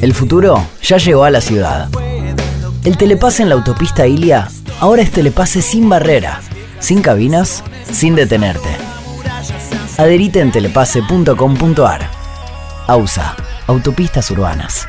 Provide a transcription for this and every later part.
El futuro ya llegó a la ciudad. El telepase en la autopista Ilia ahora es telepase sin barrera, sin cabinas, sin detenerte. Adherite en telepase.com.ar. AUSA, Autopistas Urbanas.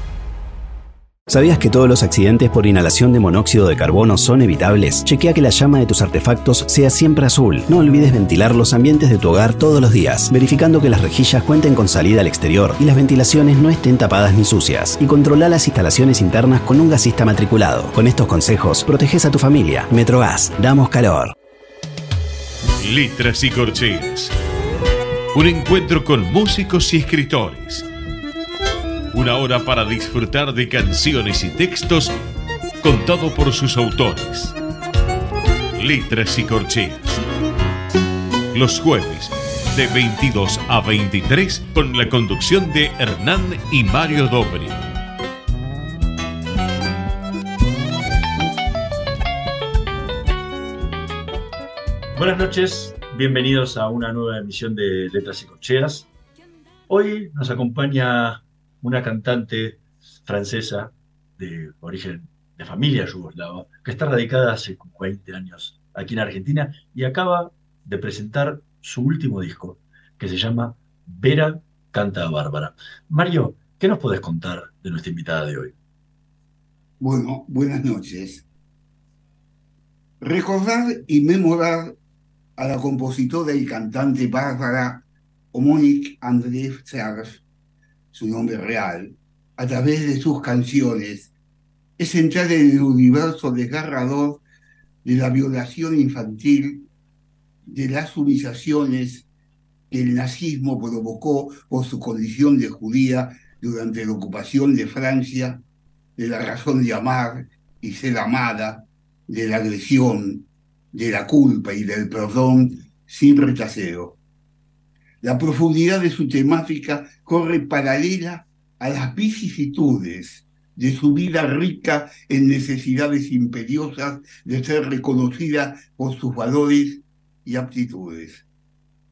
¿Sabías que todos los accidentes por inhalación de monóxido de carbono son evitables? Chequea que la llama de tus artefactos sea siempre azul. No olvides ventilar los ambientes de tu hogar todos los días, verificando que las rejillas cuenten con salida al exterior y las ventilaciones no estén tapadas ni sucias. Y controla las instalaciones internas con un gasista matriculado. Con estos consejos, proteges a tu familia. Metrogas, damos calor. Letras y corcheas. Un encuentro con músicos y escritores una hora para disfrutar de canciones y textos contado por sus autores. Letras y corcheas. Los jueves de 22 a 23 con la conducción de Hernán y Mario Dobri. Buenas noches, bienvenidos a una nueva emisión de Letras y Corcheas. Hoy nos acompaña una cantante francesa de origen de familia yugoslava, que está radicada hace 20 años aquí en Argentina y acaba de presentar su último disco, que se llama Vera canta a Bárbara. Mario, ¿qué nos podés contar de nuestra invitada de hoy? Bueno, buenas noches. Recordar y memorar a la compositora y cantante Bárbara Omonic André Serge su nombre real, a través de sus canciones, es entrar en el universo desgarrador de la violación infantil, de las humillaciones que el nazismo provocó por su condición de judía durante la ocupación de Francia, de la razón de amar y ser amada, de la agresión, de la culpa y del perdón sin retraseo. La profundidad de su temática corre paralela a las vicisitudes de su vida rica en necesidades imperiosas de ser reconocida por sus valores y aptitudes.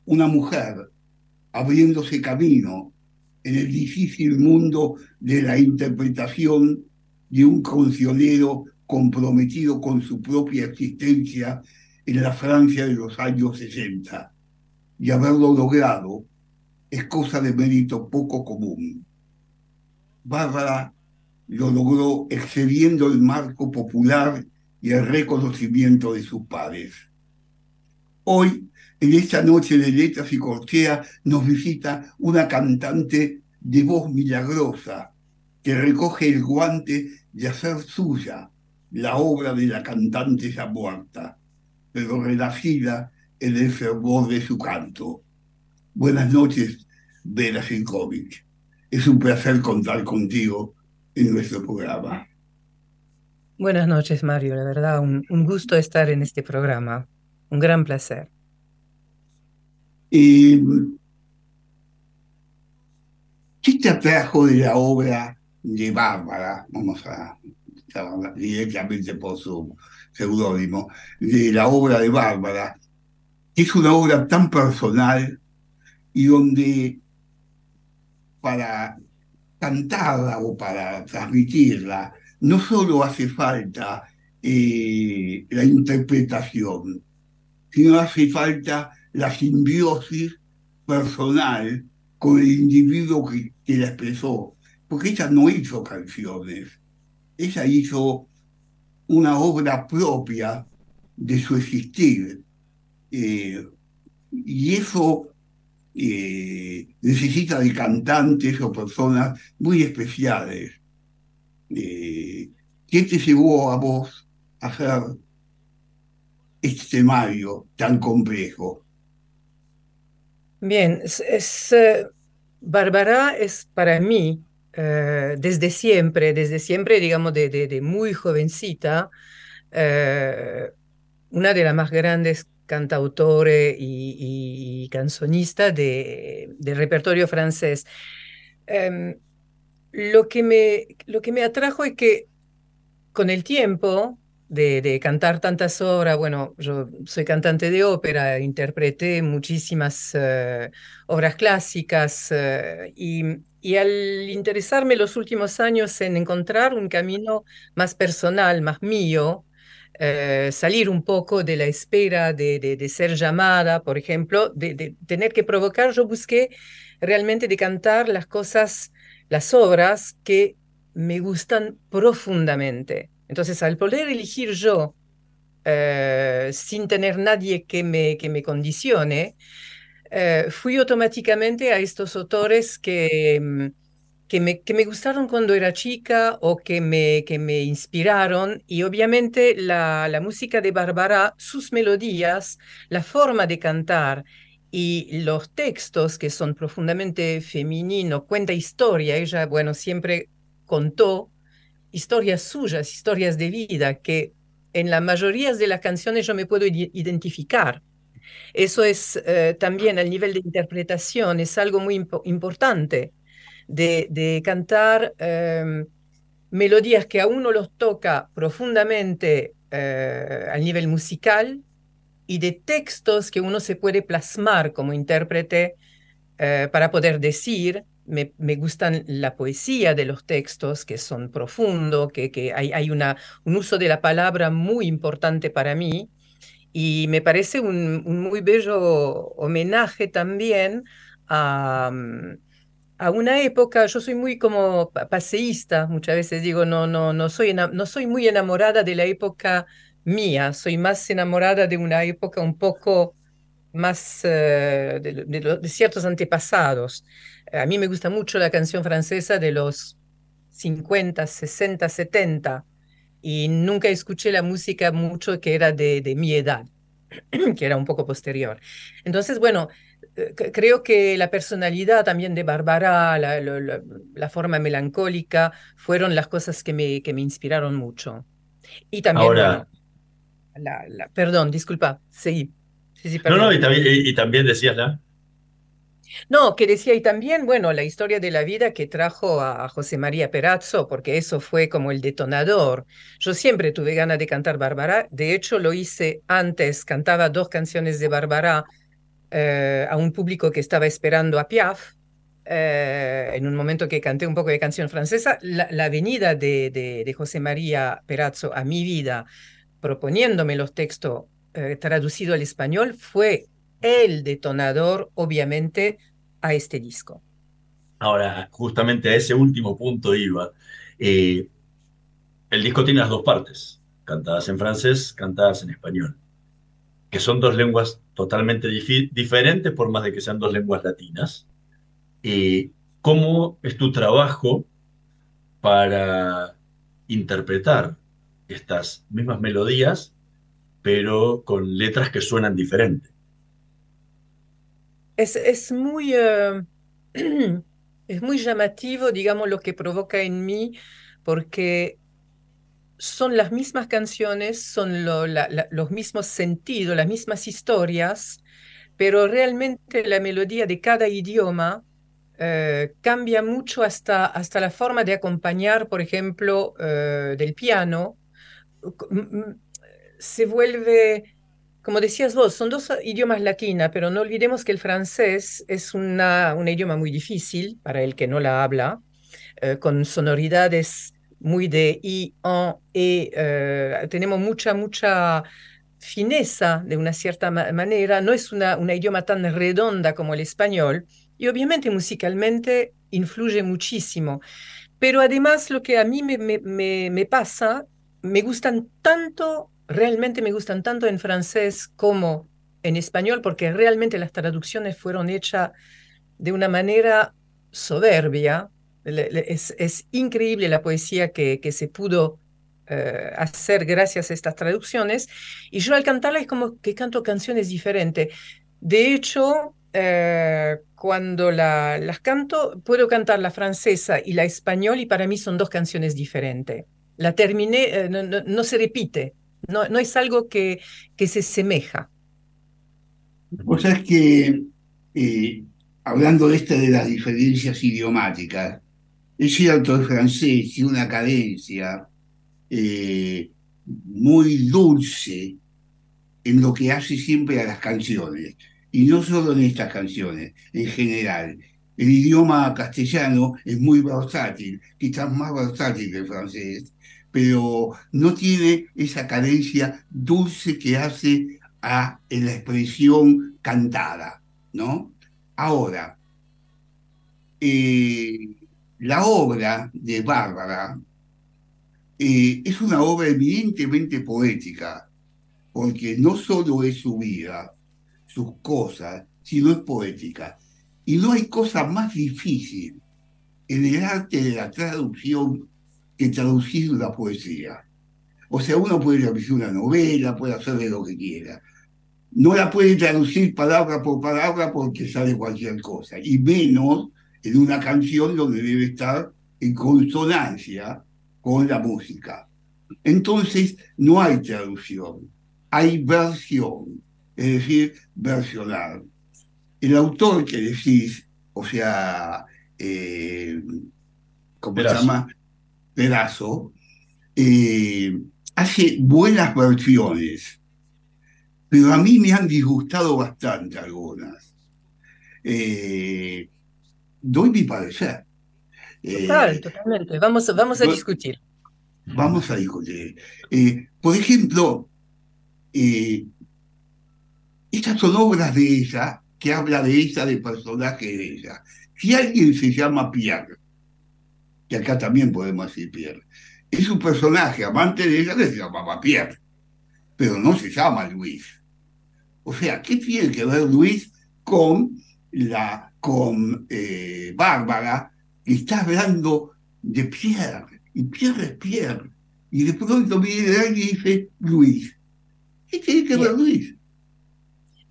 Una mujer abriéndose camino en el difícil mundo de la interpretación de un cancionero comprometido con su propia existencia en la Francia de los años 60 y haberlo logrado es cosa de mérito poco común. Bárbara lo logró excediendo el marco popular y el reconocimiento de sus pares. Hoy, en esta noche de letras y cortea, nos visita una cantante de voz milagrosa que recoge el guante de hacer suya la obra de la cantante ya muerta, pero renacida en el fervor de su canto. Buenas noches, Vera Sinkovic. Es un placer contar contigo en nuestro programa. Buenas noches, Mario. La verdad, un, gusto estar en este programa. Un gran placer. ¿Qué te atrajo de la obra de Bárbara? Vamos a directamente por su seudónimo, de la obra de Bárbara es una obra tan personal y donde para cantarla o para transmitirla no solo hace falta eh, la interpretación, sino hace falta la simbiosis personal con el individuo que, que la expresó, porque ella no hizo canciones, ella hizo una obra propia de su existir. Eh, y eso eh, necesita de cantantes o personas muy especiales. Eh, ¿Qué te llevó a vos a hacer este temario tan complejo? Bien, es, eh, Bárbara es para mí, desde siempre, desde siempre, digamos, de, muy jovencita, una de las más grandes cantautores y, y cancionistas de, del repertorio francés. Em, lo, que me, lo que me atrajo es que con el tiempo de, cantar tantas obras, bueno, yo soy cantante de ópera, interpreté muchísimas eh, obras clásicas eh, y, al interesarme los últimos años en encontrar un camino más personal, más mío, eh, salir un poco de la espera de, ser llamada, por ejemplo, de, tener que provocar, yo busqué realmente de cantar las cosas, las obras que me gustan profundamente. Entonces, al poder elegir yo, eh, sin tener nadie que me, que me condicione, eh, fui automáticamente a estos autores que mm, que me, que me gustaron cuando era chica o que me, que me inspiraron. Y obviamente la, la música de Bárbara, sus melodías, la forma de cantar y los textos que son profundamente femeninos, cuenta historia. Ella, bueno, siempre contó historias suyas, historias de vida, que en la mayoría de las canciones yo me puedo identificar. Eso es eh, también al nivel de interpretación, es algo muy importante de, cantar em, melodías que a uno los toca profundamente eh, al nivel musical y de textos que uno se puede plasmar como intérprete eh, para poder decir. Me, me, gustan la poesía de los textos, que son profundos, que, que hay, hay una, un uso de la palabra muy importante para mí. Y me parece un, un muy bello homenaje también a, a una época, yo soy muy como paseísta, muchas veces digo, no, no, no, soy, no soy muy enamorada de la época mía, soy más enamorada de una época un poco más eh, de, ciertos antepasados. A mí me gusta mucho la canción francesa de los 50, 60, 70 y nunca escuché la música mucho que era de, de mi edad, que era un poco posterior. Entonces, bueno, creo que la personalidad también de Bárbara, la, forma melancólica, fueron las cosas que me, que me inspiraron mucho. Y también, Ahora, la, perdón, disculpa, sí. sí, no, no, y también, y, también decías la... No, que decía, y también, bueno, la historia de la vida que trajo a José María Perazzo, porque eso fue como el detonador. Yo siempre tuve ganas de cantar Bárbara, de hecho lo hice antes, cantaba dos canciones de Bárbara eh, a un público que estaba esperando a Piaf. Eh, en un momento que canté un poco de canción francesa, la, venida de, de, José María Perazzo a mi vida, proponiéndome los textos eh, traducidos al español, fue el detonador, obviamente, a este disco. Ahora, justamente a ese último punto iba. el disco tiene las dos partes, cantadas en francés, cantadas en español que son dos lenguas totalmente diferentes, por más de que sean dos lenguas latinas. y ¿Cómo es tu trabajo para interpretar estas mismas melodías, pero con letras que suenan diferentes? Es, es muy, eh, es muy llamativo, digamos, lo que provoca en mí, porque son las mismas canciones, son los mismos sentidos, las mismas historias, pero realmente la melodía de cada idioma eh, cambia mucho hasta, hasta la forma de acompañar, por ejemplo, eh, del piano. Se vuelve, como decías vos, son dos idiomas latinos, pero no olvidemos que el francés es una, un idioma muy difícil para el que no la habla, eh, con sonoridades muy de I, en, E, eh, tenemos mucha, mucha fineza de una cierta manera, no es una, idioma tan redonda como el español y obviamente musicalmente influye muchísimo. Pero además lo que a mí me, me, me, pasa, me gustan tanto realmente me gustan tanto en francés como en español, porque realmente las traducciones fueron hechas de una manera soberbia. Es, increíble la poesía que, que se pudo eh, hacer gracias a estas traducciones. Y yo al cantarla es como que canto canciones diferentes. De hecho, eh, cuando la, las canto, puedo cantar la francesa y la español y para mí son dos canciones diferentes. La terminé, eh, no, se repite, no, no es algo que, que se semeja. O sea, es que, hablando de esta de las diferencias idiomáticas, es cierto, el francés tiene una cadencia muy dulce en lo que hace siempre a las canciones y no solo en estas canciones, en general. El idioma castellano es muy versátil, quizás más versátil que el francés, pero no tiene esa cadencia dulce que hace a, la expresión cantada, ¿no? Ahora, eh, la obra de Bárbara eh, es una obra evidentemente poética, porque no solo es su vida, sus cosas, sino es poética. Y no hay cosa más difícil en el arte de la traducción que traducir una poesía. O sea, uno puede traducir una novela, puede hacer de lo que quiera. No la puede traducir palabra por palabra porque sale cualquier cosa. Y menos en una canción donde debe estar en consonancia con la música. Entonces, no hay traducción, hay versión es decir, versionar. El autor que decís, o sea, eh, ¿cómo se llama? Pedazo, eh, hace buenas versiones, pero a mí me han disgustado bastante algunas. Eh, doy mi parecer. Total, totalmente. Vamos, vamos a discutir. Vamos a discutir. por ejemplo, estas son obras de ella que habla de ella, de personaje de ella. Si alguien se llama Pierre, que acá también podemos decir Pierre, es un personaje amante de ella que se llamaba Pierre, pero no se llama Luis. O sea, ¿qué tiene que ver Luis con la con eh, Bárbara está hablando de Pierre? Y Pierre es Pierre. Y de pronto viene alguien y dice Luis. ¿Qué tiene que ver Luis?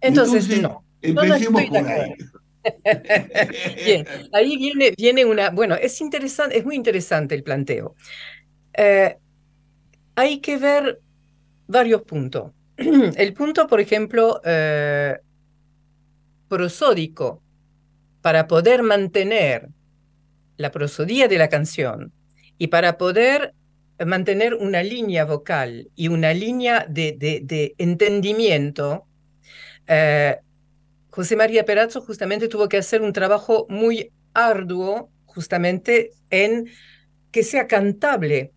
Entonces, no. Empecemos por ahí. Bien, ahí viene, viene una, bueno, es interesante, es muy interesante el planteo. Eh, hay que ver varios puntos. El punto, por ejemplo, eh, prosódico, para poder mantener la prosodía de la canción y para poder mantener una línea vocal y una línea de, de, entendimiento, eh, José María Perazzo justamente tuvo que hacer un trabajo muy arduo justamente en que sea cantable,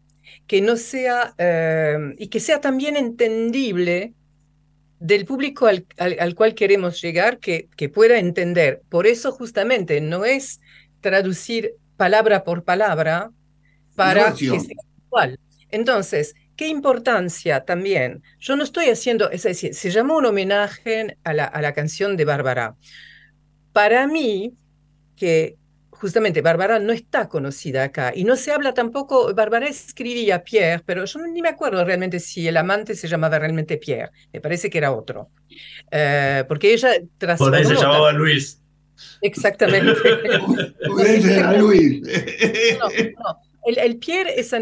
que no sea, eh, y que sea también entendible del público al, cual queremos llegar, que, que pueda entender. Por eso justamente no es traducir palabra por palabra para que sea igual. Entonces, qué importancia también. Yo no estoy haciendo, es decir, se llamó un homenaje a la, a la canción de Bárbara. Para mí, que justamente Bárbara no está conocida acá y no se habla tampoco, Bárbara escribía Pierre, pero yo ni me acuerdo realmente si el amante se llamaba realmente Pierre, me parece que era otro. Eh, porque ella Por ahí se llamaba Luis. Exactamente. Por ahí se Luis. no, no. El, Pierre es,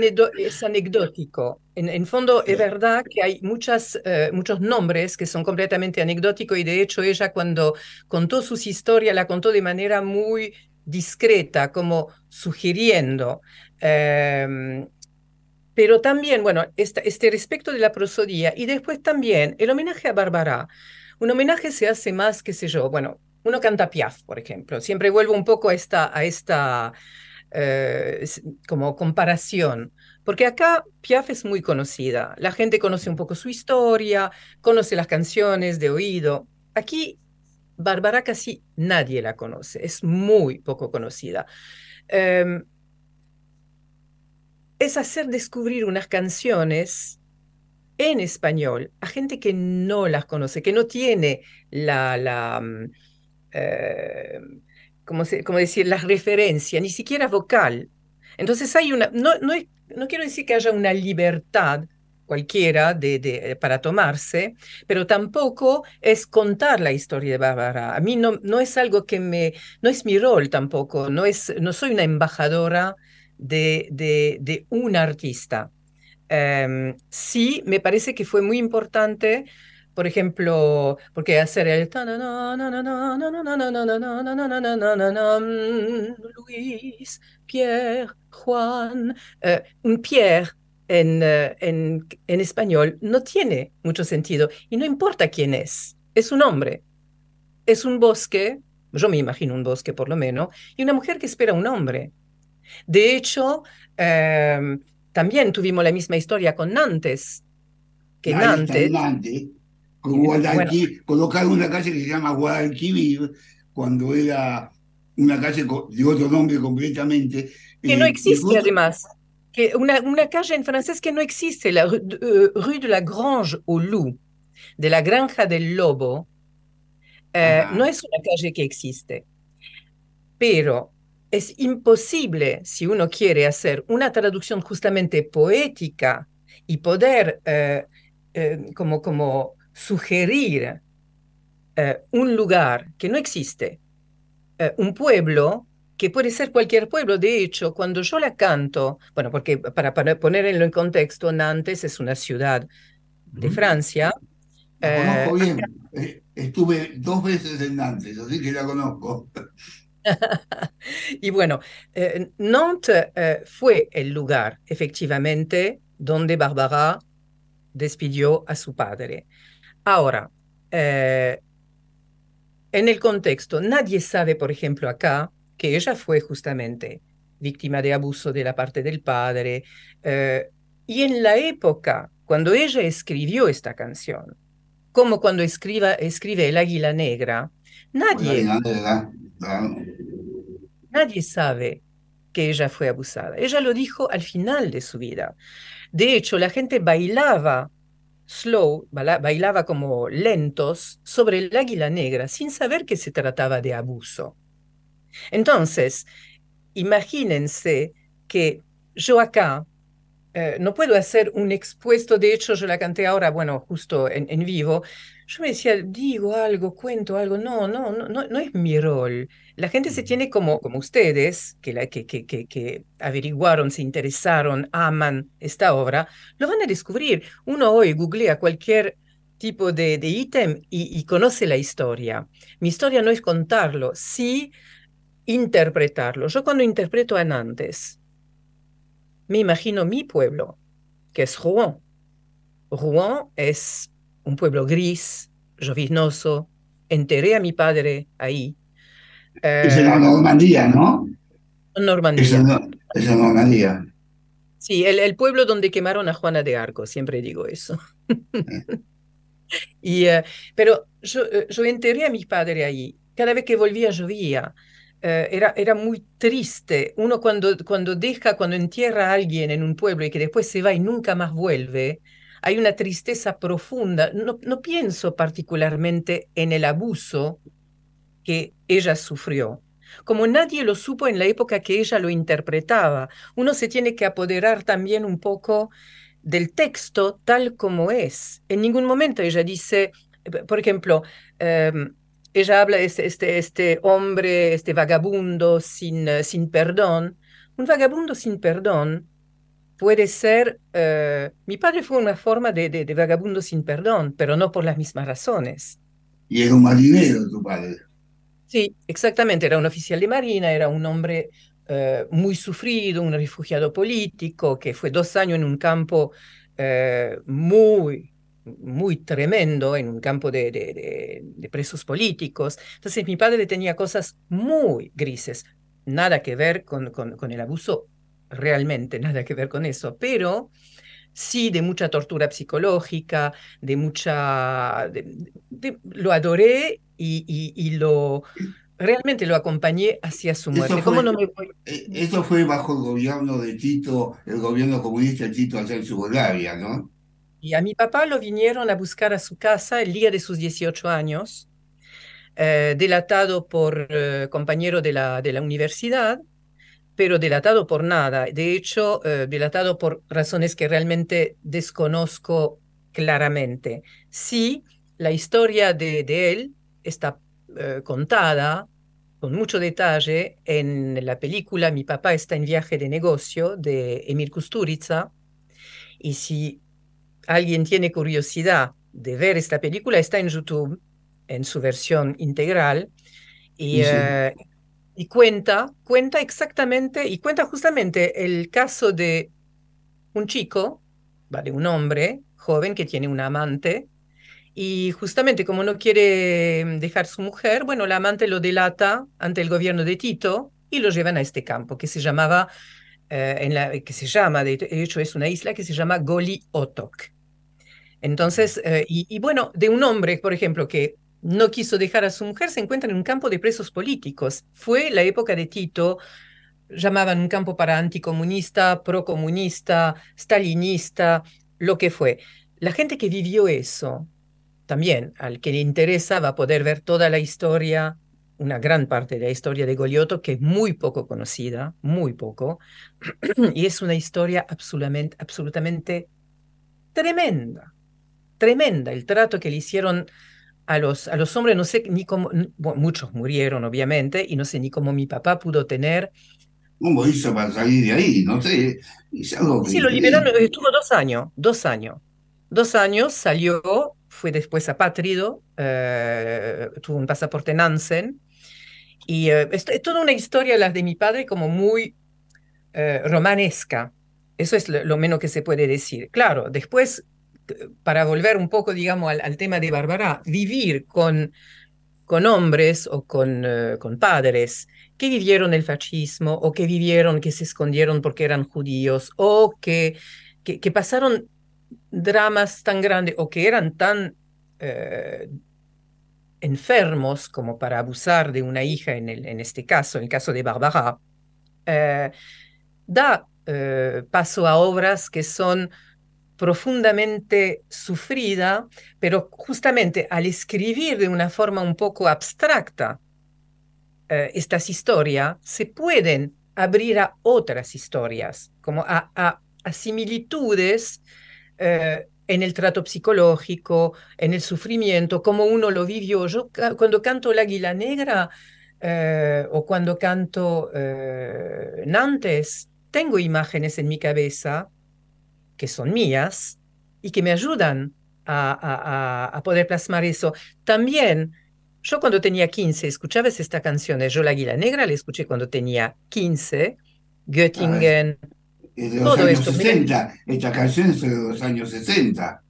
anecdótico. En, fondo, es verdad que hay muchas, eh, muchos nombres que son completamente anecdóticos y de hecho ella cuando contó sus historias la contó de manera muy discreta, como sugiriendo. Em, pero también, bueno, este, respecto de la prosodía y después también el homenaje a Bárbara. Un homenaje se hace más, qué sé yo, bueno, uno canta Piaf, por ejemplo. Siempre vuelvo un poco a esta, a esta eh, como comparación, porque acá Piaf es muy conocida, la gente conoce un poco su historia, conoce las canciones de oído. Aquí Bárbara casi nadie la conoce, es muy poco conocida. Em, es hacer descubrir unas canciones en español a gente que no las conoce, que no tiene la, la mm, eh, ¿cómo, decir, la referencia, ni siquiera vocal. Entonces hay una, no, no quiero decir que haya una libertad cualquiera de, para tomarse, pero tampoco es contar la historia de Bárbara. A mí no, no es algo que me, no es mi rol tampoco, no, es, no soy una embajadora de, de, un artista. sí, me parece que fue muy importante por ejemplo, porque hacer el Luis, Pierre, Juan, un Pierre en, en, en español no tiene mucho sentido y no importa quién es, es un hombre, es un bosque, yo me imagino un bosque por lo menos, y una mujer que espera un hombre. De hecho, también tuvimos la misma historia con Nantes, que Nantes colocaron una calle que se llama Guadalquivir, cuando era una calle de otro nombre completamente. Que no eh, existe además. Que una, una, calle en francés que no existe, la rue de, la Grange au Loup, de la Granja del Lobo, eh, no es una calle que existe. Pero es imposible, si uno quiere hacer una traducción justamente poética y poder eh, como, como sugerir eh, un lugar que no existe, eh, un pueblo que puede ser cualquier pueblo. De hecho, cuando yo la canto, bueno, porque para, ponerlo en contexto, Nantes es una ciudad de Francia. La conozco eh, bien. Estuve dos veces en Nantes, así que la conozco. y bueno, Nantes fue el lugar, efectivamente, donde Barbara despidió a su padre. Ahora, eh, en el contexto, nadie sabe, por ejemplo, acá, que ella fue justamente víctima de abuso de la parte del padre. Eh, y en la época, cuando ella escribió esta canción, como cuando escriba, escribe El Águila Negra, nadie, nadie sabe que ella fue abusada. Ella lo dijo al final de su vida. De hecho, la gente bailaba slow, bailaba como lentos sobre el águila negra sin saber que se trataba de abuso. Entonces, imagínense que yo acá eh, no puedo hacer un expuesto, de hecho yo la canté ahora, bueno, justo en, en vivo, yo me decía, digo algo, cuento algo, no, no, no, no, no es mi rol. La gente se tiene como, como ustedes, que, la, que, que, que, averiguaron, se interesaron, aman esta obra, lo van a descubrir. Uno hoy googlea cualquier tipo de, de ítem y, y, conoce la historia. Mi historia no es contarlo, sí interpretarlo. Yo cuando interpreto a Nantes, me imagino mi pueblo, que es Rouen. Rouen es un pueblo gris, lloviznoso. Enterré a mi padre ahí. es en la eh, Normandía, ¿no? Normandía. Es en, Normandía. Sí, el, pueblo donde quemaron a Juana de Arco, siempre digo eso. y, eh, pero yo, eh, yo, enterré a mi padre ahí. Cada vez que volvía llovía. Era, era muy triste. Uno cuando, cuando deja, cuando entierra a alguien en un pueblo y que después se va y nunca más vuelve, hay una tristeza profunda. No, no pienso particularmente en el abuso que ella sufrió. Como nadie lo supo en la época que ella lo interpretaba, uno se tiene que apoderar también un poco del texto tal como es. En ningún momento ella dice, por ejemplo, em, ella habla de este, este, este, hombre, este vagabundo sin, sin perdón. Un vagabundo sin perdón puede ser, eh, mi padre fue una forma de, de, vagabundo sin perdón, pero no por las mismas razones. Y era un marinero tu padre. Sí, exactamente, era un oficial de marina, era un hombre eh, muy sufrido, un refugiado político que fue dos años en un campo eh, muy, muy tremendo, en un campo de, de, de, presos políticos. Entonces mi padre tenía cosas muy grises, nada que ver con, con, con el abuso realmente nada que ver con eso, pero sí de mucha tortura psicológica, de mucha... lo adoré y, y, lo... Realmente lo acompañé hacia su muerte. Eso fue, no me eh, Eso fue bajo el gobierno de Tito, el gobierno comunista de Tito allá en Yugoslavia, ¿no? Y a mi papá lo vinieron a buscar a su casa el día de sus 18 años, eh, delatado por eh, compañero de la, de la universidad, pero delatado por nada. De hecho, eh, delatado por razones que realmente desconozco claramente. Sí, la historia de, de él está contada con mucho detalle en la película Mi papá está en viaje de negocio de Emil Kusturica. Y si alguien tiene curiosidad de ver esta película, está en YouTube, en su versión integral, y, eh, y cuenta, cuenta exactamente, y cuenta justamente el caso de un chico, ¿vale? un hombre joven que tiene una amante, y justamente como no quiere dejar su mujer, bueno, la amante lo delata ante el gobierno de Tito y lo llevan a este campo que se llamaba, eh, en la, que se llama, de hecho es una isla que se llama Goli Otok. Entonces, eh, y, bueno, de un hombre, por ejemplo, que no quiso dejar a su mujer, se encuentra en un campo de presos políticos. Fue la época de Tito, llamaban un campo para anticomunista, procomunista, stalinista, lo que fue. La gente que vivió eso, también al que le interesa va a poder ver toda la historia, una gran parte de la historia de Golioto, que es muy poco conocida, muy poco, y es una historia absolutamente, absolutamente tremenda tremenda el trato que le hicieron a los, a los hombres, no sé ni cómo, muchos murieron obviamente, y no sé ni cómo mi papá pudo tener... ¿Cómo hizo para salir de ahí? No sé. sí, lo liberaron, estuvo dos años, dos años. Dos años, salió, fue después apátrido, eh, tuvo un pasaporte Nansen, y eh, es, toda una historia, la de mi padre, como muy eh, romanesca. Eso es lo, lo, menos que se puede decir. Claro, después para volver un poco, digamos, al, tema de Bárbara, vivir con, con hombres o con, eh, con padres que vivieron el fascismo o que vivieron, que se escondieron porque eran judíos o que, que, pasaron dramas tan grandes o que eran tan eh, enfermos como para abusar de una hija en, el, en este caso, en el caso de Bárbara, eh, da paso a obras que son profundamente sufrida, pero justamente al escribir de una forma un poco abstracta eh, estas historias, se pueden abrir a otras historias, como a, similitudes eh, en el trato psicológico, en el sufrimiento, como uno lo vivió. Yo cuando canto El Águila Negra eh, o cuando canto Nantes, tengo imágenes en mi cabeza que son mías y que me ayudan a, poder plasmar eso. También, yo cuando tenía 15, escuchabas esta canción de Yo la Águila Negra, la escuché cuando tenía 15, Göttingen, es de los todo años esto. 60, esta canción es de los años 60.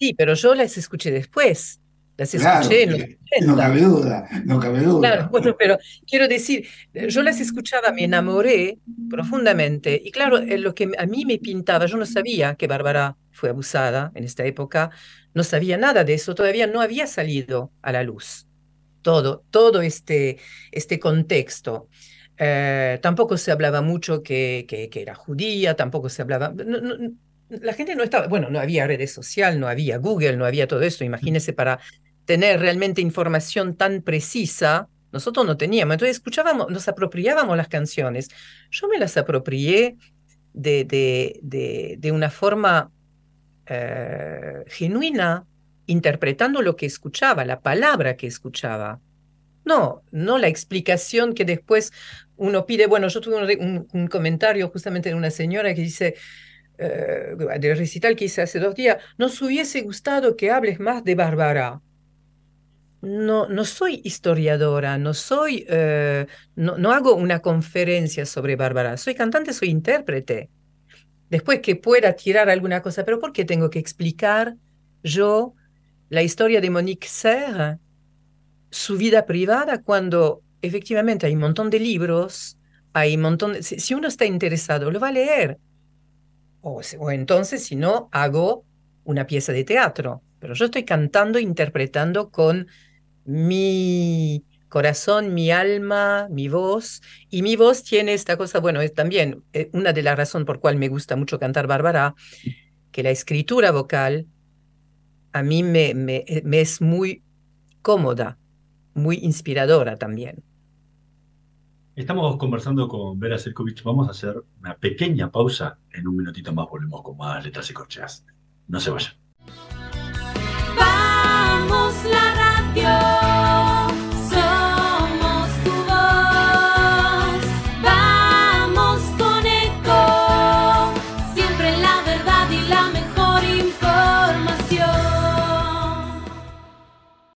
Sí, pero yo las escuché después. Las escuché No cabe duda, no cabe duda. Claro, bueno, pero quiero decir, yo las escuchaba, me enamoré profundamente. Y claro, lo que a mí me pintaba, yo no sabía que Bárbara fue abusada en esta época, no sabía nada de eso, todavía no había salido a la luz todo, todo este, este contexto. Eh, tampoco se hablaba mucho que, que, era judía, tampoco se hablaba... la gente no estaba, bueno, no había redes sociales, no había Google, no había todo esto. Imagínese para tener realmente información tan precisa, nosotros no teníamos. Entonces escuchábamos, nos apropiábamos las canciones. Yo me las apropié de, de, de, una forma eh, genuina, interpretando lo que escuchaba, la palabra que escuchaba. No, no la explicación que después uno pide. Bueno, yo tuve un, comentario justamente de una señora que dice, eh, del recital que hice hace dos días, nos hubiese gustado que hables más de Bárbara no, no soy historiadora, no soy, eh, no, hago una conferencia sobre Bárbara, soy cantante, soy intérprete. Después que pueda tirar alguna cosa, pero ¿por qué tengo que explicar yo la historia de Monique Serre, su vida privada, cuando efectivamente hay un montón de libros, hay un montón de... Si, uno está interesado, lo va a leer. O, o entonces, si no, hago una pieza de teatro. Pero yo estoy cantando, interpretando con mi corazón, mi alma, mi voz. Y mi voz tiene esta cosa, bueno, es también eh, una de las razones por cual me gusta mucho cantar Bárbara, que la escritura vocal a mí me, me, me es muy cómoda, muy inspiradora también. Estamos conversando con Vera Selkovic. Vamos a hacer una pequeña pausa. En un minutito más volvemos con más letras y corcheas. No se vayan. Vamos la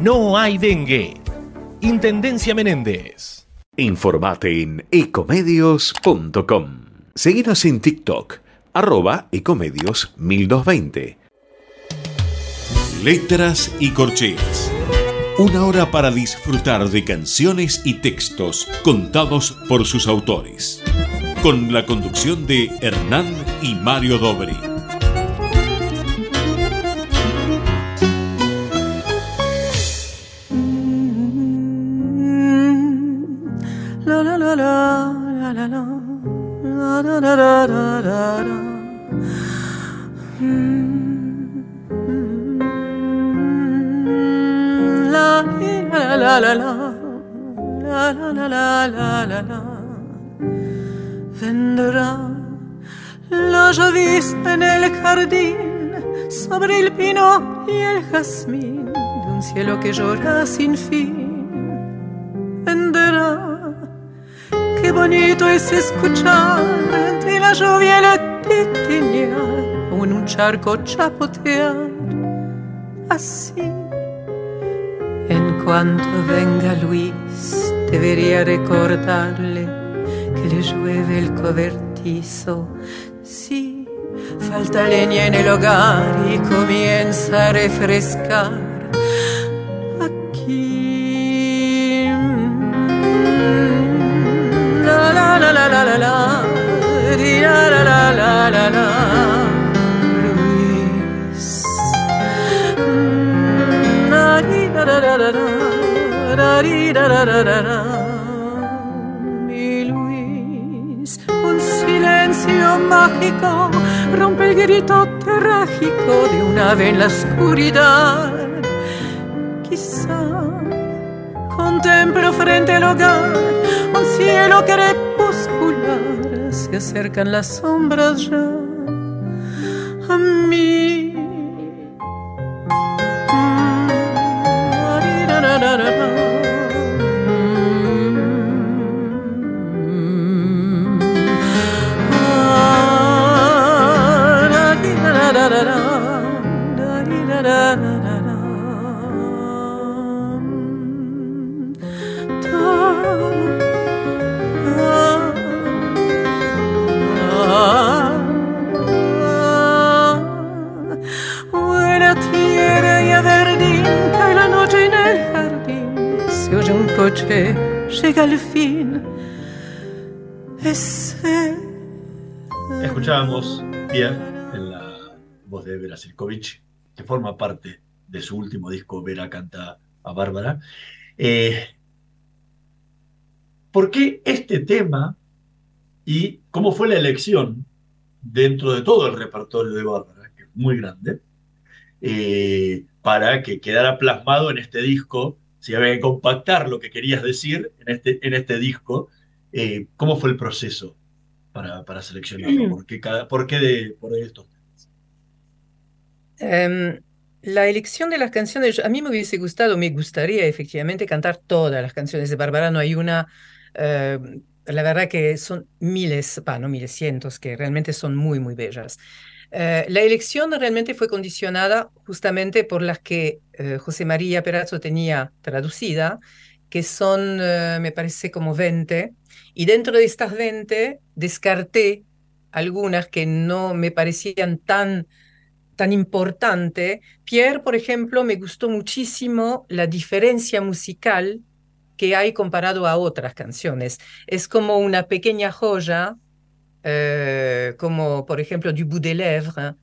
no hay dengue. Intendencia Menéndez. Informate en ecomedios.com. Seguinos en TikTok, arroba ecomedios 1220. Letras y corcheas. Una hora para disfrutar de canciones y textos contados por sus autores. Con la conducción de Hernán y Mario Dobri. Y el jazmín de un cielo que llora sin fin. Vendrá Qué bonito es escuchar entre la lluvia y la titinear o en un charco chapotear. Así, en cuanto venga Luis, debería recordarle que le llueve el cobertizo. Falta leña en el hogar y comienza a refrescar da da da da rompe el grito trágico de un ave en la oscuridad quizá contemplo frente al hogar un cielo que se acercan las sombras ya a mí. En la voz de Vera Silkovic, que forma parte de su último disco, Vera canta a Bárbara. Eh, ¿Por qué este tema y cómo fue la elección dentro de todo el repertorio de Bárbara, que es muy grande, eh, para que quedara plasmado en este disco si había que compactar lo que querías decir en este, en este disco, eh, ¿cómo fue el proceso para, para seleccionarlo? ¿Por qué, cada, por qué de, por estos temas? Em, la elección de las canciones, a mí me hubiese gustado, me gustaría efectivamente cantar todas las canciones de Bárbara, no hay una, eh, la verdad que son miles, bah, no miles, cientos, que realmente son muy, muy bellas. Eh, la elección realmente fue condicionada justamente por las que eh, José María Perazzo tenía traducida, que son, eh, me parece, como 20, y dentro de estas 20 descarté algunas que no me parecían tan tan importante. Pierre, por ejemplo, me gustó muchísimo la diferencia musical que hay comparado a otras canciones. Es como una pequeña joya, eh, como por ejemplo Du bout des lèvres,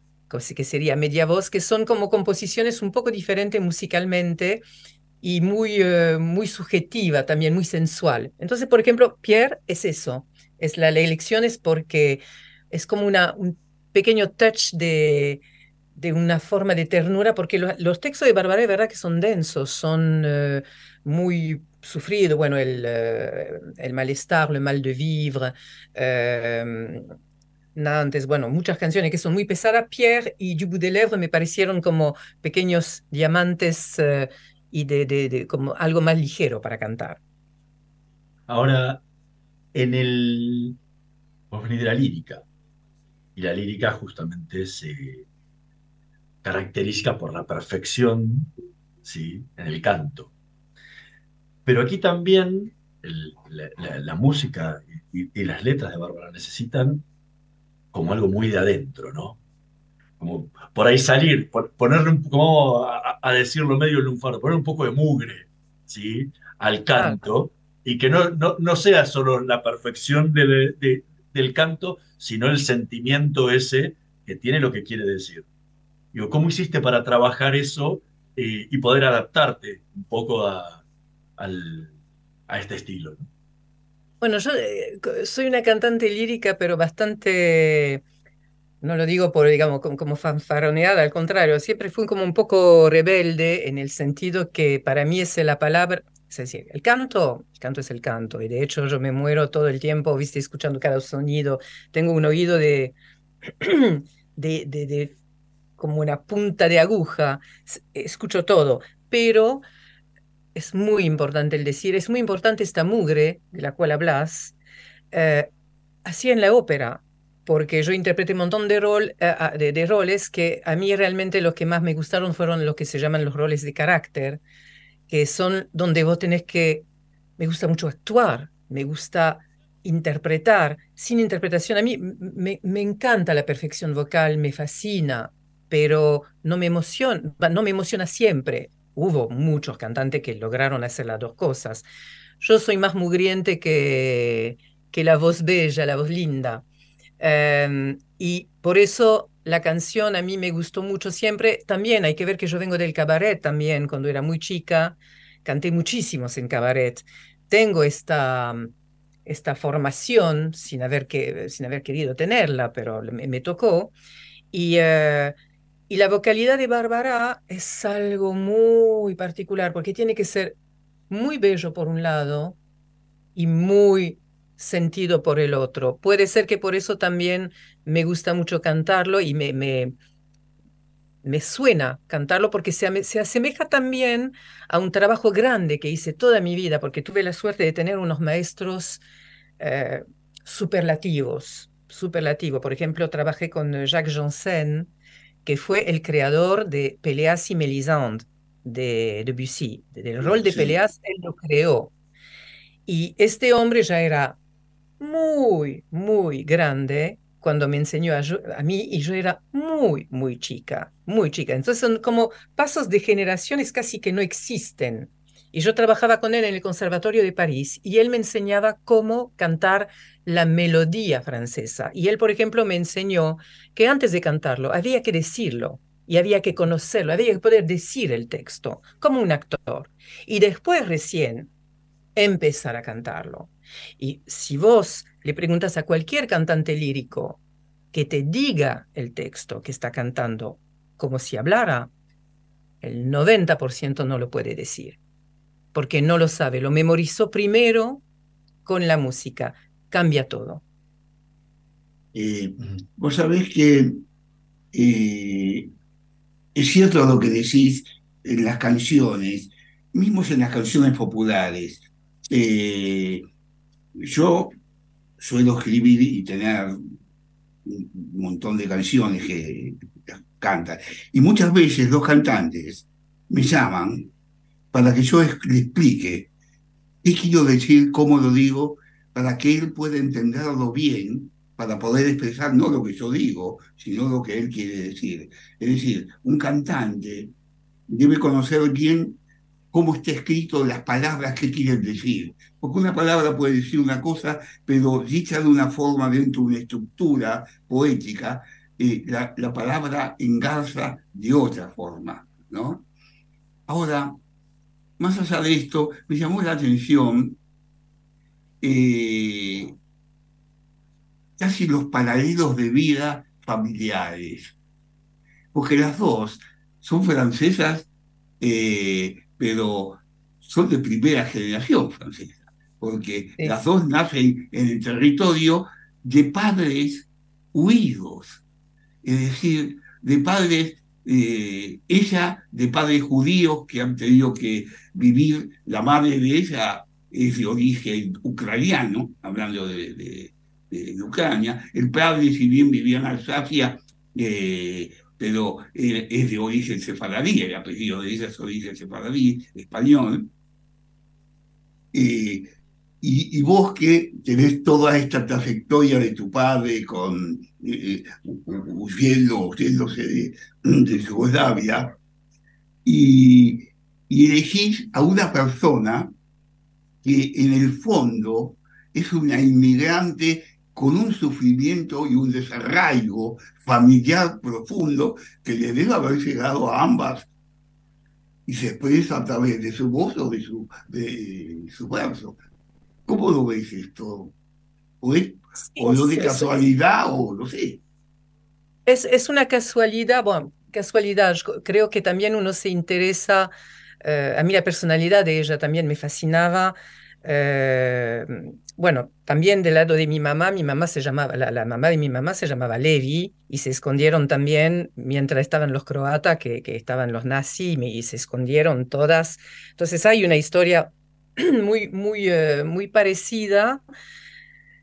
que sería media voz, que son como composiciones un poco diferentes musicalmente y muy, uh, muy subjetiva también, muy sensual. Entonces, por ejemplo, Pierre es eso, es la, elección es porque es como una, un pequeño touch de, de una forma de ternura, porque lo, los textos de Bárbara es verdad que son densos, son uh, muy sufridos, bueno, el, uh, el, malestar, el mal de vivre, uh, Nantes, bueno, muchas canciones que son muy pesadas. Pierre y Du lèvres me parecieron como pequeños diamantes y de, de, de, como algo más ligero para cantar. Ahora, en el porvenir de la lírica, y la lírica justamente se caracteriza por la perfección ¿sí? en el canto. Pero aquí también la, música y, las letras de Bárbara necesitan como algo muy de adentro, ¿no? Como por ahí salir, por, ponerle un poco, a, a, decirlo medio lunfardo, poner un poco de mugre, ¿sí? Al canto, y que no, no, no sea solo la perfección de, de, del canto, sino el sentimiento ese que tiene lo que quiere decir. Digo, ¿cómo hiciste para trabajar eso eh, y poder adaptarte un poco a, al, a este estilo? ¿no? Bueno, yo eh, soy una cantante lírica, pero bastante, no lo digo por, digamos, como, como, fanfaroneada, al contrario, siempre fui como un poco rebelde en el sentido que para mí es la palabra, es decir, el canto, el canto es el canto, y de hecho yo me muero todo el tiempo, viste, escuchando cada sonido, tengo un oído de, de, de, de como una punta de aguja, escucho todo, pero es muy importante el decir, es muy importante esta mugre de la cual hablas, eh, así en la ópera, porque yo interpreté un montón de, rol, eh, de, de, roles que a mí realmente los que más me gustaron fueron los que se llaman los roles de carácter, que son donde vos tenés que, me gusta mucho actuar, me gusta interpretar, sin interpretación, a mí me, encanta la perfección vocal, me fascina, pero no me emociona, no me emociona siempre. Hubo muchos cantantes que lograron hacer las dos cosas. Yo soy más mugriente que, que la voz bella, la voz linda. Um, y por eso la canción a mí me gustó mucho siempre. También hay que ver que yo vengo del cabaret también, cuando era muy chica, canté muchísimos en cabaret. Tengo esta, esta formación sin haber, que, sin haber querido tenerla, pero me, tocó. Y, uh, y la vocalidad de Bárbara es algo muy particular porque tiene que ser muy bello por un lado y muy sentido por el otro. Puede ser que por eso también me gusta mucho cantarlo y me, me, me suena cantarlo porque se, se, asemeja también a un trabajo grande que hice toda mi vida porque tuve la suerte de tener unos maestros eh, superlativos, superlativos. Por ejemplo, trabajé con Jacques Janssen, que fue el creador de Péléas y Mélisande de Debussy. Del rol de Péléas, él lo creó. Y este hombre ya era muy, muy grande cuando me enseñó a, mí y yo era muy, muy chica, muy chica. Entonces son como pasos de generaciones casi que no existen. Y yo trabajaba con él en el Conservatorio de París y él me enseñaba cómo cantar la melodía francesa. Y él, por ejemplo, me enseñó que antes de cantarlo había que decirlo y había que conocerlo, había que poder decir el texto como un actor. Y después recién empezar a cantarlo. Y si vos le preguntas a cualquier cantante lírico que te diga el texto que está cantando como si hablara, el 90% no lo puede decir porque no lo sabe, lo memorizó primero con la música, cambia todo. Vos sabés que es cierto lo que decís en las canciones, mismo en las canciones populares. Eh, yo suelo escribir y tener un montón de canciones que cantan. Y muchas veces dos cantantes me llaman para que yo explique qué quiero decir, cómo lo digo, para que él pueda entenderlo bien, para poder expresar no lo que yo digo, sino lo que él quiere decir. Es decir, un cantante debe conocer bien cómo está escrito las palabras que quieren decir. Porque una palabra puede decir una cosa, pero dicha de una forma dentro de una estructura poética, eh, la, la, palabra engarza de otra forma, ¿no? Ahora, más allá de esto, me llamó la atención eh, casi los paralelos de vida familiares, porque las dos son francesas, eh, pero son de primera generación francesa, porque sí. las dos nacen en el territorio de padres huidos, es decir, de padres, eh, ella de padres judíos que han tenido que vivir, la madre de ella es de origen ucraniano, hablando de, de, de Ucrania, el padre, si bien vivía en Alsacia, eh, pero eh, es de origen sefaradí, el apellido de ella es origen sefaradí, español. Eh, y, vos que tenés toda esta trayectoria de tu padre con eh, huyendo, huyéndose de, de Yugoslavia, y elegís a una persona que en el fondo es una inmigrante con un sufrimiento y un desarraigo familiar profundo que le debe haber llegado a ambas y se expresa a través de su voz o de su, de su verso. ¿Cómo lo ves esto? ¿O, es, sí, o lo de casualidad o no sé? Es, es una casualidad, bueno, casualidad, creo que también uno se interesa, eh, a mí la personalidad de ella también me fascinaba. Eh, bueno, también del lado de mi mamá, mi mamá se llamaba, la, la, mamá de mi mamá se llamaba Levi y se escondieron también mientras estaban los croatas, que, que estaban los nazis y, se escondieron todas. Entonces hay una historia muy, muy, uh, muy parecida.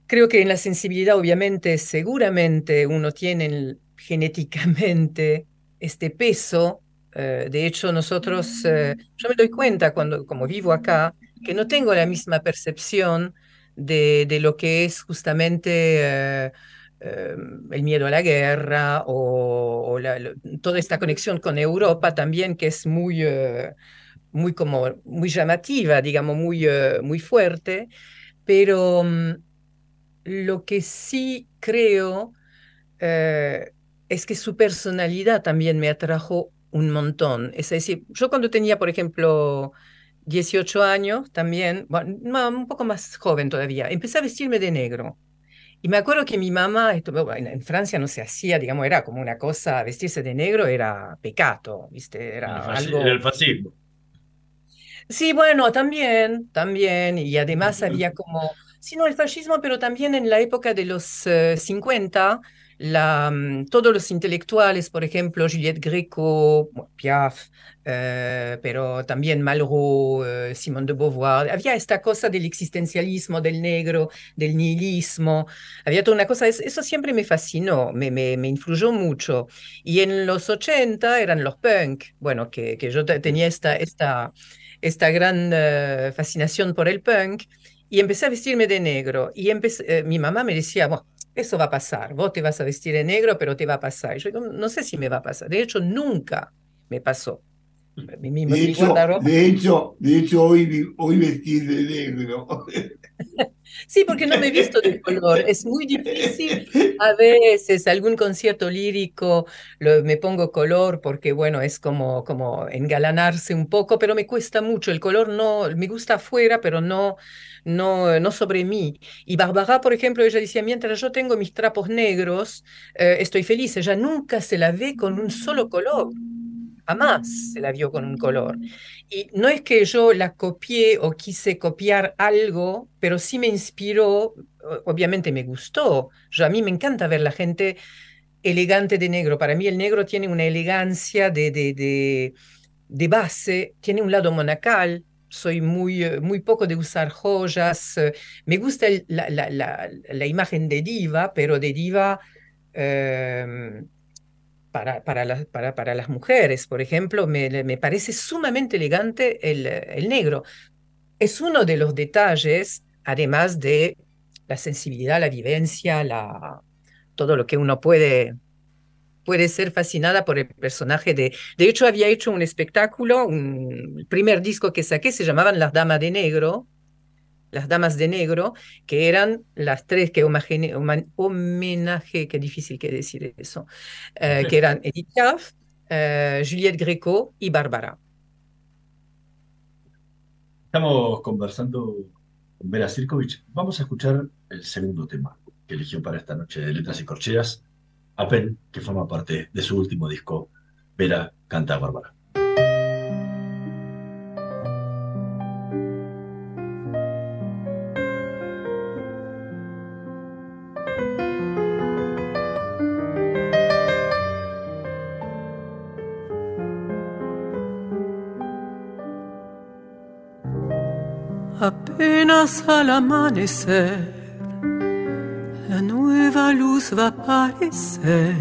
Creo que en la sensibilidad, obviamente, seguramente uno tiene genéticamente este peso. Uh, de hecho, nosotros, uh, yo me doy cuenta cuando, como vivo acá, que no tengo la misma percepción de, de lo que es justamente el miedo a la guerra o, toda esta conexión con Europa también, que es muy muy como muy llamativa, digamos, muy, muy fuerte, pero um, lo que sí creo es que su personalidad también me atrajo un montón. Es decir, yo cuando tenía, por ejemplo, 18 años también, bueno, un poco más joven todavía, empecé a vestirme de negro. Y me acuerdo que mi mamá, esto, bueno, en Francia no se hacía, digamos, era como una cosa, vestirse de negro era pecado, ¿viste? Era el algo... El fascismo. Sí, bueno, también, también, y además había como, sí, no, el fascismo, pero también en la época de los uh, 50, la, um, todos los intelectuales, por ejemplo, Juliette Greco, Piaf, uh, pero también Malraux, uh, Simone de Beauvoir, había esta cosa del existencialismo, del negro, del nihilismo, había toda una cosa, eso siempre me fascinó, me, me, me influyó mucho. Y en los 80 eran los punk, bueno, que, que yo tenía esta... esta esta gran uh, fascinación por el punk y empecé a vestirme de negro. Y empecé, uh, mi mamá me decía, bueno, eso va a pasar, vos te vas a vestir de negro, pero te va a pasar. Yo digo, no sé si me va a pasar. De hecho, nunca me pasó. Mi, mi, de, hecho, de, hecho, de hecho, hoy, hoy vestí de negro. Sí, porque no me he visto de color. Es muy difícil. A veces algún concierto lírico lo, me pongo color porque, bueno, es como, como engalanarse un poco, pero me cuesta mucho. El color no, me gusta afuera, pero no, no, no sobre mí. Y Bárbara, por ejemplo, ella decía, mientras yo tengo mis trapos negros, eh, estoy feliz. Ella nunca se la ve con un solo color jamás se la vio con un color. Y no es que yo la copié o quise copiar algo, pero sí me inspiró, obviamente me gustó. Yo, a mí me encanta ver la gente elegante de negro. Para mí el negro tiene una elegancia de, de, de, de base, tiene un lado monacal. Soy muy, muy poco de usar joyas. Me gusta el- la, la, la, la imagen de diva, pero de diva eh, para, para, las, para, para las mujeres, por ejemplo, me, me parece sumamente elegante el, el negro. Es uno de los detalles, además de la sensibilidad, la vivencia, la, todo lo que uno puede, puede ser fascinada por el personaje de... De hecho, había hecho un espectáculo, un, el primer disco que saqué se llamaban Las Damas de Negro, las damas de negro, que eran las tres que homenaje, qué difícil que decir eso, eh, que eran Edith Piaf, eh, Juliette Greco y Bárbara. Estamos conversando con Vera Sirkovich. Vamos a escuchar el segundo tema que eligió para esta noche de Letras y Corcheas, Apen, que forma parte de su último disco, Vera canta a Bárbara. Apenas al amanecer, la nueva luz va a aparecer.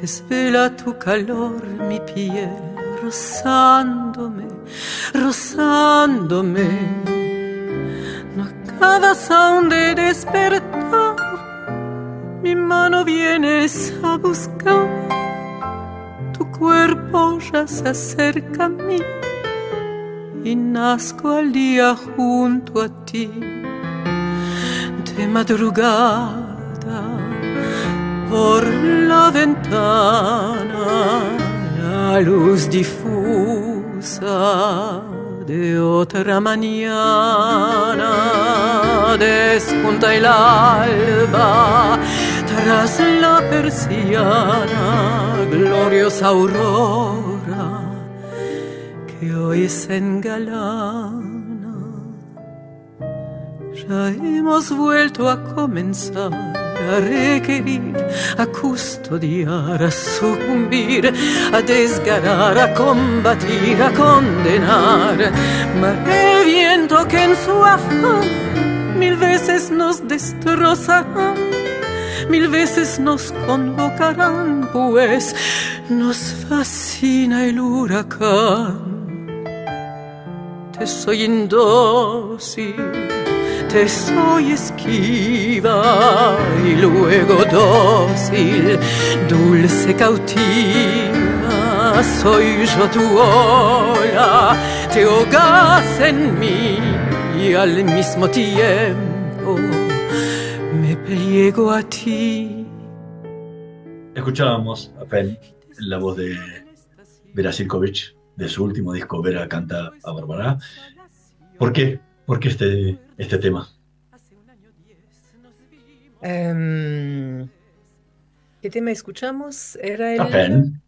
Desvela tu calor mi piel, rozándome, rozándome. No acabas aún de despertar, mi mano vienes a buscar. Tu cuerpo ya se acerca a mí y nazco al día junto a ti. De madrugada, por la ventana, la luz difusa de otra mañana despunta el alba tras la persiana, gloriosa aurora hoy se engalana. Ya hemos vuelto a comenzar a requerir, a custodiar, a sucumbir, a desgarrar, a combatir, a condenar. Mare viento que en su afán mil veces nos destrozará. Mil veces nos convocarán, pues nos fascina el huracán. Soy indócil, te soy esquiva y luego dócil, dulce cautiva. Soy yo tu ola, te ahogas en mí y al mismo tiempo me pliego a ti. Escuchábamos a Pen en la voz de Vera de su último disco Vera canta a Bárbara. ¿Por qué? ¿Por qué este, este tema? Em, ¿qué tema escuchamos? Era el... Apen.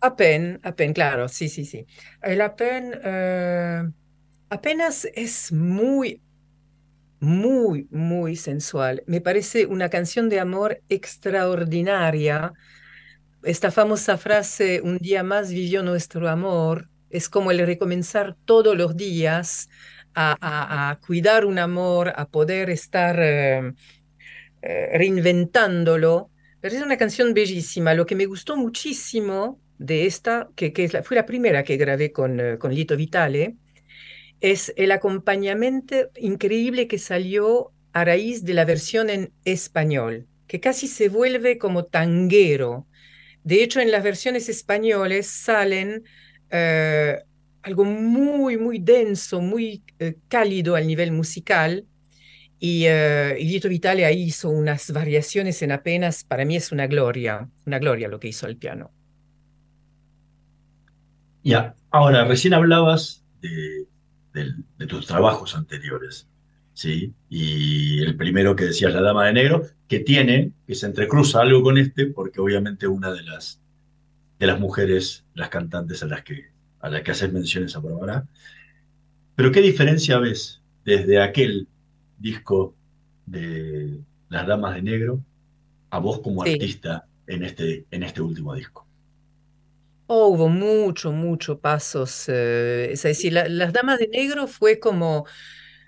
Apen, Apen, claro, sí, sí, sí. El Apen eh, apenas es muy, muy, muy sensual. Me parece una canción de amor extraordinaria. Esta famosa frase, un día más vivió nuestro amor, es como el recomenzar todos los días a, cuidar un amor, a poder estar eh, eh, reinventándolo. Pero es una canción bellísima. Lo que me gustó muchísimo de esta, que, fue la primera que grabé con, eh, con Lito Vitale, es el acompañamiento increíble que salió a raíz de la versión en español, que casi se vuelve como tanguero. De hecho, en las versiones españoles salen eh, algo muy, muy denso, muy eh, cálido al nivel musical. Y, eh, Vitale ahí hizo unas variaciones en apenas, para mí es una gloria, una gloria lo que hizo al piano. Ya, ahora, recién hablabas de tus trabajos anteriores, ¿sí? Y el primero que decías, La Dama de Negro, que tiene, que se entrecruza algo con este, porque obviamente una de las, de las mujeres, las cantantes a las que, a las que haces menciones a Bárbara. Pero ¿qué diferencia ves desde aquel disco de Las Damas de Negro a vos como Sí. artista en este, en este último disco? Oh, hubo mucho, mucho pasos. eh, es decir, la- Las Damas de Negro fue como,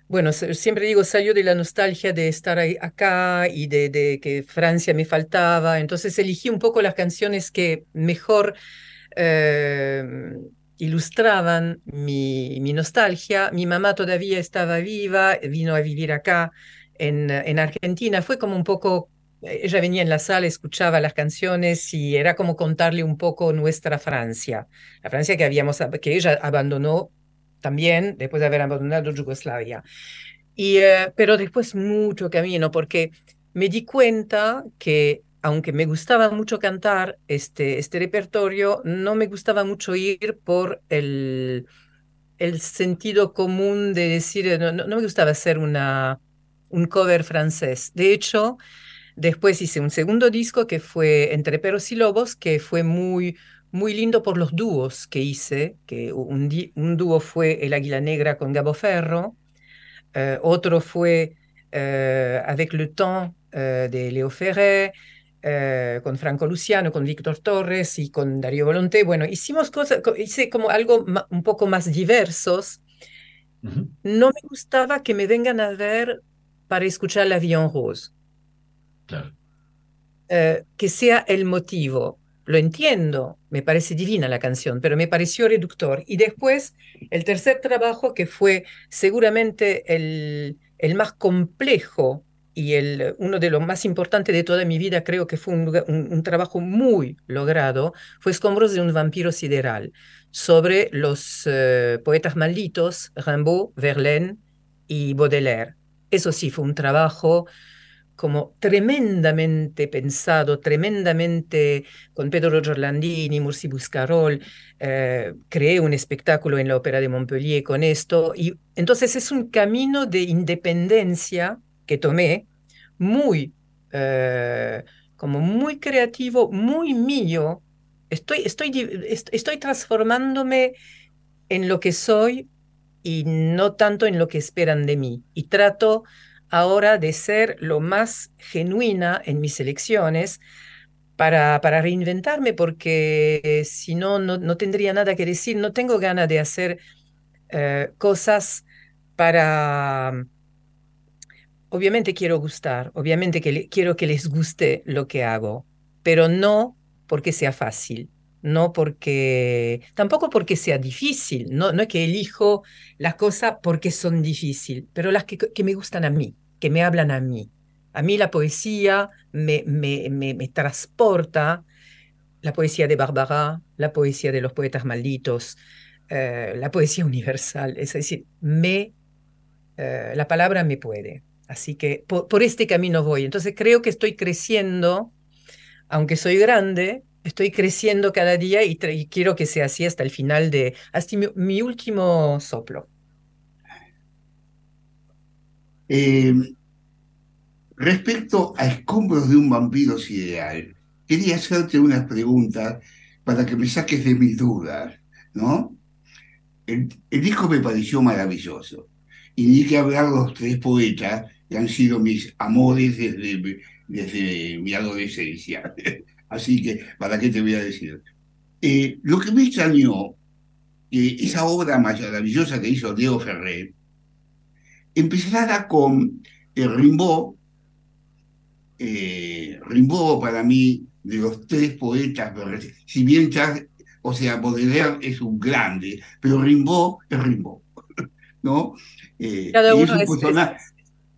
bueno, siempre digo, salió de la nostalgia de estar acá y de, que Francia me faltaba. Entonces elegí un poco las canciones que mejor eh, ilustraban mi, mi nostalgia. Mi mamá todavía estaba viva, vino a vivir acá en, en Argentina. Fue como un poco, ella venía en la sala, escuchaba las canciones y era como contarle un poco nuestra Francia, la Francia que habíamos, que ella abandonó también después de haber abandonado Yugoslavia. Y, eh, pero después mucho camino, porque me di cuenta que aunque me gustaba mucho cantar este, este repertorio, no me gustaba mucho ir por el, el sentido común de decir, eh, no, no, me gustaba hacer una, un cover francés. De hecho, después hice un segundo disco que fue Entre Perros y Lobos, que fue muy, muy lindo por los dúos que hice, que un, dúo fue El Águila Negra con Gabo Ferro, eh, otro fue eh, Avec le temps eh, de Léo Ferré, eh, con Franco Luciano, con Víctor Torres y con Darío Volonté. Bueno, hicimos cosas, co- hice como algo un poco más diversos. No me gustaba que me vengan a ver para escuchar La Vie en Rose, Claro. que sea el motivo. Lo entiendo, me parece divina la canción, pero me pareció reductor. Y después, el tercer trabajo, que fue seguramente el, el más complejo y el, uno de los más importantes de toda mi vida, creo que fue un, un trabajo muy logrado, fue Escombros de un vampiro sideral, sobre los eh, poetas malditos, Rimbaud, Verlaine y Baudelaire. Eso sí, fue un trabajo como tremendamente pensado, tremendamente con Pedro Giorlandini, Mursi Buscarol, eh, creé un espectáculo en la Ópera de Montpellier con esto, y entonces es un camino de independencia que tomé, muy, eh, como muy creativo, muy mío. Estoy, estoy, estoy transformándome en lo que soy y no tanto en lo que esperan de mí. Y trato ahora de ser lo más genuina en mis elecciones para, para reinventarme, porque eh, si no, no, tendría nada que decir. No tengo ganas de hacer eh, cosas para... Obviamente quiero gustar, obviamente que quiero que les guste lo que hago, pero no porque sea fácil, no porque, tampoco porque sea difícil, no, no es que elijo las cosas porque son difíciles, pero las que, que me gustan a mí, que me hablan a mí. A mí la poesía me, me, me, me transporta, la poesía de Bárbara, la poesía de los poetas malditos, eh, la poesía universal, es decir, me, eh, la palabra me puede. Así que por, por este camino voy. Entonces creo que estoy creciendo, aunque soy grande, estoy creciendo cada día y, quiero que sea así hasta el final de, hasta mi, último soplo. Eh, respecto a escombros de un vampiro sideral, quería hacerte unas preguntas para que me saques de mis dudas, ¿no? El, disco me pareció maravilloso. Y ni que hablar los tres poetas que han sido mis amores desde, desde mi adolescencia. Así que, ¿para qué te voy a decir? Eh, lo que me extrañó, que esa obra maravillosa que hizo Diego Ferrer, empezara con eh, Rimbaud. Eh, Rimbaud para mí, de los tres poetas, si bien Charles, o sea, Baudelaire es un grande, pero Rimbaud es Rimbaud, ¿no? Eh, Cada uno es un es- personaje,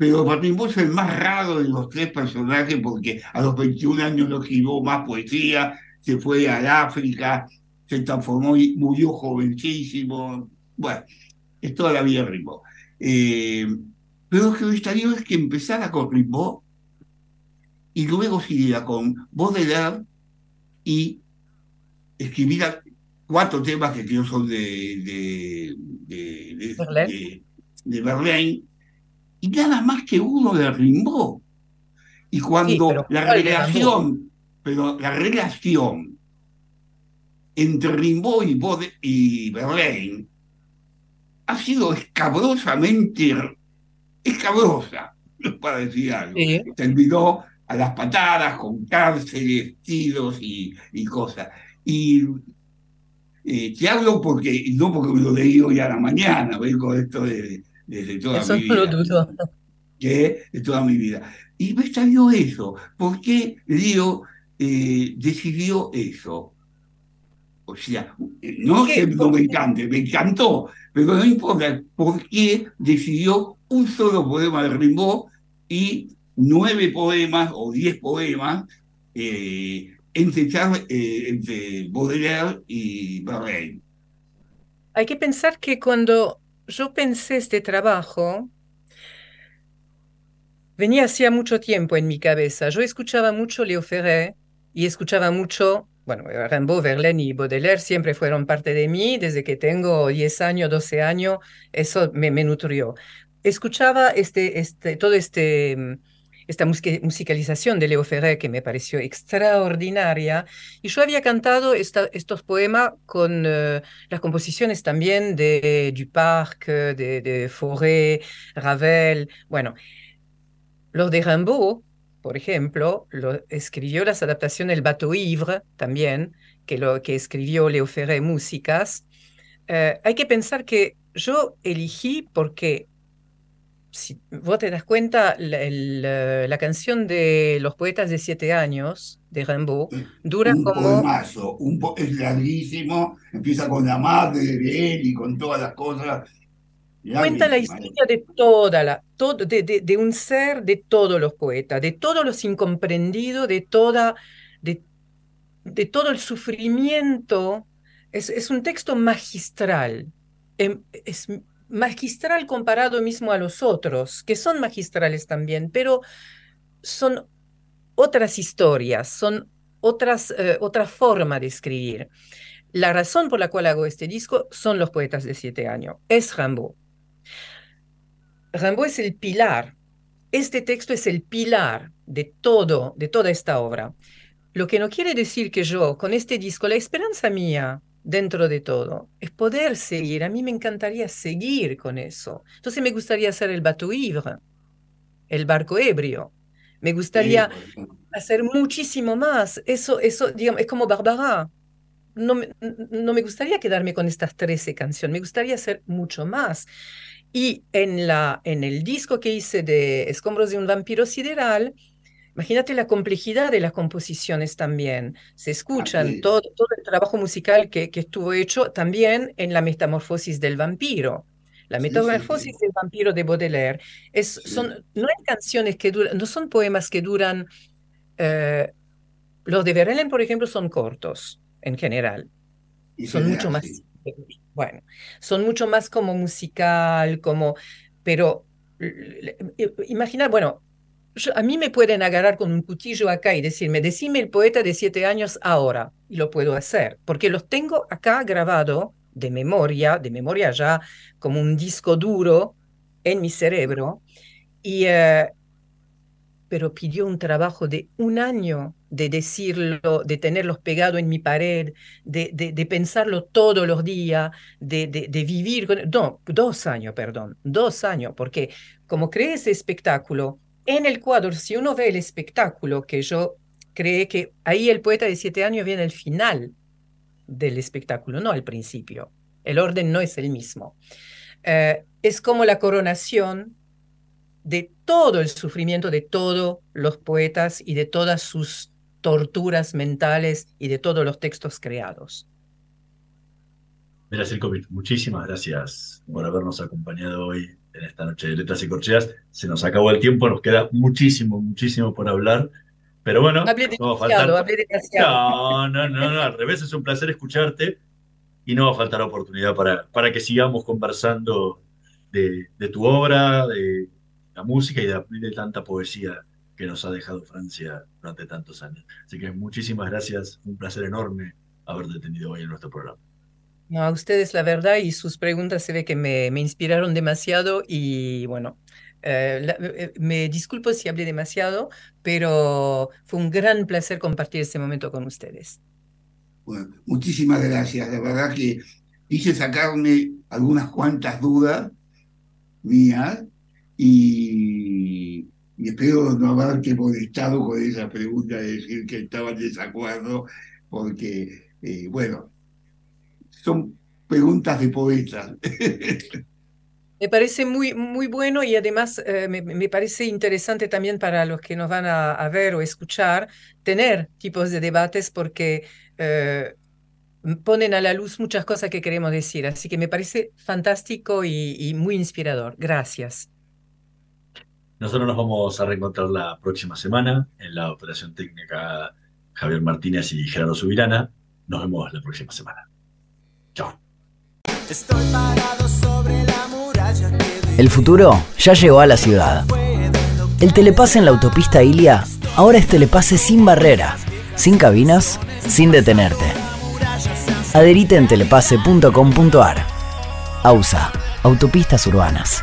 pero para Rimbaud es el más raro de los tres personajes porque a los 21 años no escribió más poesía, se fue al África, se transformó y murió jovencísimo. Bueno, es toda la vida Rimbaud. Eh, pero lo que me extrañó es que empezara con Rimbaud y luego siguiera con Baudelaire y escribiera cuatro temas que creo son de, de, de, de- de Verlaine y nada más que uno de Rimbaud. Y cuando pero la ¿cuál de relación, pero la relación entre Rimbaud y, Baudelaire y Verlaine ha sido escabrosamente escabrosa, para decir algo. Sí. Terminó a las patadas, con cárceles, tiros y, y cosas. Y eh, te hablo porque, no porque me lo leí hoy a la mañana, vengo esto de, desde toda Eso mi lo vida. dudo. que de toda mi vida. Y me extrañó eso. ¿Por qué Leo eh, decidió eso? O sea, no ¿Qué? que no me encante, me encantó, pero no importa por qué decidió un solo poema de Rimbaud y nueve poemas o diez poemas eh, entre, eh, entre Baudelaire y Barrel. Hay que pensar que cuando yo pensé este trabajo, venía hacía mucho tiempo en mi cabeza. Yo escuchaba mucho Léo Ferré y escuchaba mucho, bueno, Rimbaud, Verlaine y Baudelaire siempre fueron parte de mí desde que tengo 10 años, 12 años, eso me, me nutrió. Escuchaba este, este, todo este, mm, esta musica- musicalización de Léo Ferré que me pareció extraordinaria y yo había cantado esta- estos poemas con eh, las composiciones también de Duparc, de, de Fauré, Ravel, bueno. Los de Rimbaud, por ejemplo, lo, escribió las adaptaciones El Bateau Ivre también, que, lo, que escribió Leo Ferré Músicas. Eh, hay que pensar que yo elegí porque, si vos te das cuenta, la, la canción de Los Poetas de Siete Años de Rimbaud dura un como... poemazo, un po- es larguísimo, empieza con la madre de él y con todas las cosas. Cuenta la historia de toda la, todo, de, de- de un ser de todos los poetas, de todos los incomprendidos, de toda, de, de todo el sufrimiento. Es, es un texto magistral. Em, Es magistral comparado mismo a los otros, que son magistrales también, pero son otras historias, son otras, eh, otra forma de escribir. La razón por la cual hago este disco son los poetas de siete años. Es Rimbaud. Rimbaud es el pilar. Este texto es el pilar de todo, de toda esta obra. Lo que no quiere decir que yo, con este disco, la esperanza mía dentro de todo es poder seguir. A mí me encantaría seguir con eso. Entonces me gustaría hacer el bateau ivre, el barco ebrio. Me gustaría hacer muchísimo más. Eso, eso, digamos, es como Barbara. No me, no me gustaría quedarme con estas 13 canciones, me gustaría hacer mucho más. Y en, la, en el disco que hice de Escombros de un vampiro sideral, imagínate la complejidad de las composiciones también. Se escuchan todo, todo el trabajo musical que, que estuvo hecho también en la metamorfosis del vampiro. La Sí, sí, metamorfosis del vampiro de Baudelaire es, son, no hay canciones que duran, no son poemas que duran. eh, los de Verlaine, por ejemplo, son cortos en general. Y Son general, mucho más, bueno, son mucho más como musical, como, pero l- l- imagina, bueno, a mí me pueden agarrar con un cuchillo acá y decirme, decime el poeta de siete años ahora, y lo puedo hacer, porque los tengo acá grabado de memoria, de memoria ya como un disco duro en mi cerebro, y, eh, pero pidió un trabajo de un año de decirlo, de tenerlos pegados en mi pared, de, de, pensarlo todos los días, de, de, de vivir con... No, dos años, perdón, dos años, porque como creé ese espectáculo, en el cuadro, si uno ve el espectáculo, que yo creé que ahí el poeta de siete años viene al final del espectáculo, no al principio. El orden no es el mismo. Eh, es como la coronación de todo el sufrimiento de todos los poetas y de todas sus torturas mentales y de todos los textos creados. Mira, Silkovic, muchísimas gracias por habernos acompañado hoy en esta noche de Letras y Corcheas. Se nos acabó el tiempo, nos queda muchísimo, muchísimo por hablar. Pero bueno, Hablé no va a faltar. hablé. No, no, no, no, al revés, es un placer escucharte y no va a faltar oportunidad para, para que sigamos conversando de, de tu obra, de la música y de, de tanta poesía que nos ha dejado Francia durante tantos años. Así que muchísimas gracias, un placer enorme haberte tenido hoy en nuestro programa. No, a ustedes la verdad y sus preguntas se ve que me, me inspiraron demasiado y bueno, eh, la- eh, me disculpo si hablé demasiado, pero fue un gran placer compartir este momento con ustedes. Bueno, muchísimas gracias. La verdad que hice sacarme algunas cuantas dudas mías y y espero no haberte molestado con esa pregunta de decir que estaba en desacuerdo, porque, eh, bueno, son preguntas de poetas. Me parece muy, muy bueno y además eh, me, me parece interesante también para los que nos van a, a ver o escuchar tener tipos de debates porque eh, ponen a la luz muchas cosas que queremos decir. Así que me parece fantástico y, y muy inspirador. Gracias. Nosotros nos vamos a reencontrar la próxima semana en la operación técnica Javier Martínez y Gerardo Subirana. Nos vemos la próxima semana. Chao. Estoy parado sobre la muralla que El futuro ya llegó a la ciudad. El telepase en la autopista Ilia ahora es telepase sin barrera, sin cabinas, sin detenerte. Adherite en telepase.com.ar. AUSA, Autopistas Urbanas.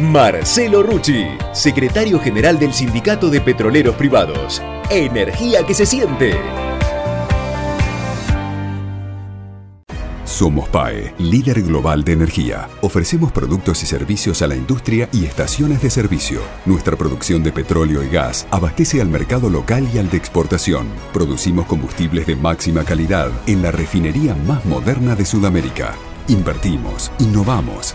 Marcelo Rucci, secretario general del Sindicato de Petroleros Privados. Energía que se siente. Somos PAE, líder global de energía. Ofrecemos productos y servicios a la industria y estaciones de servicio. Nuestra producción de petróleo y gas abastece al mercado local y al de exportación. Producimos combustibles de máxima calidad en la refinería más moderna de Sudamérica. Invertimos, innovamos,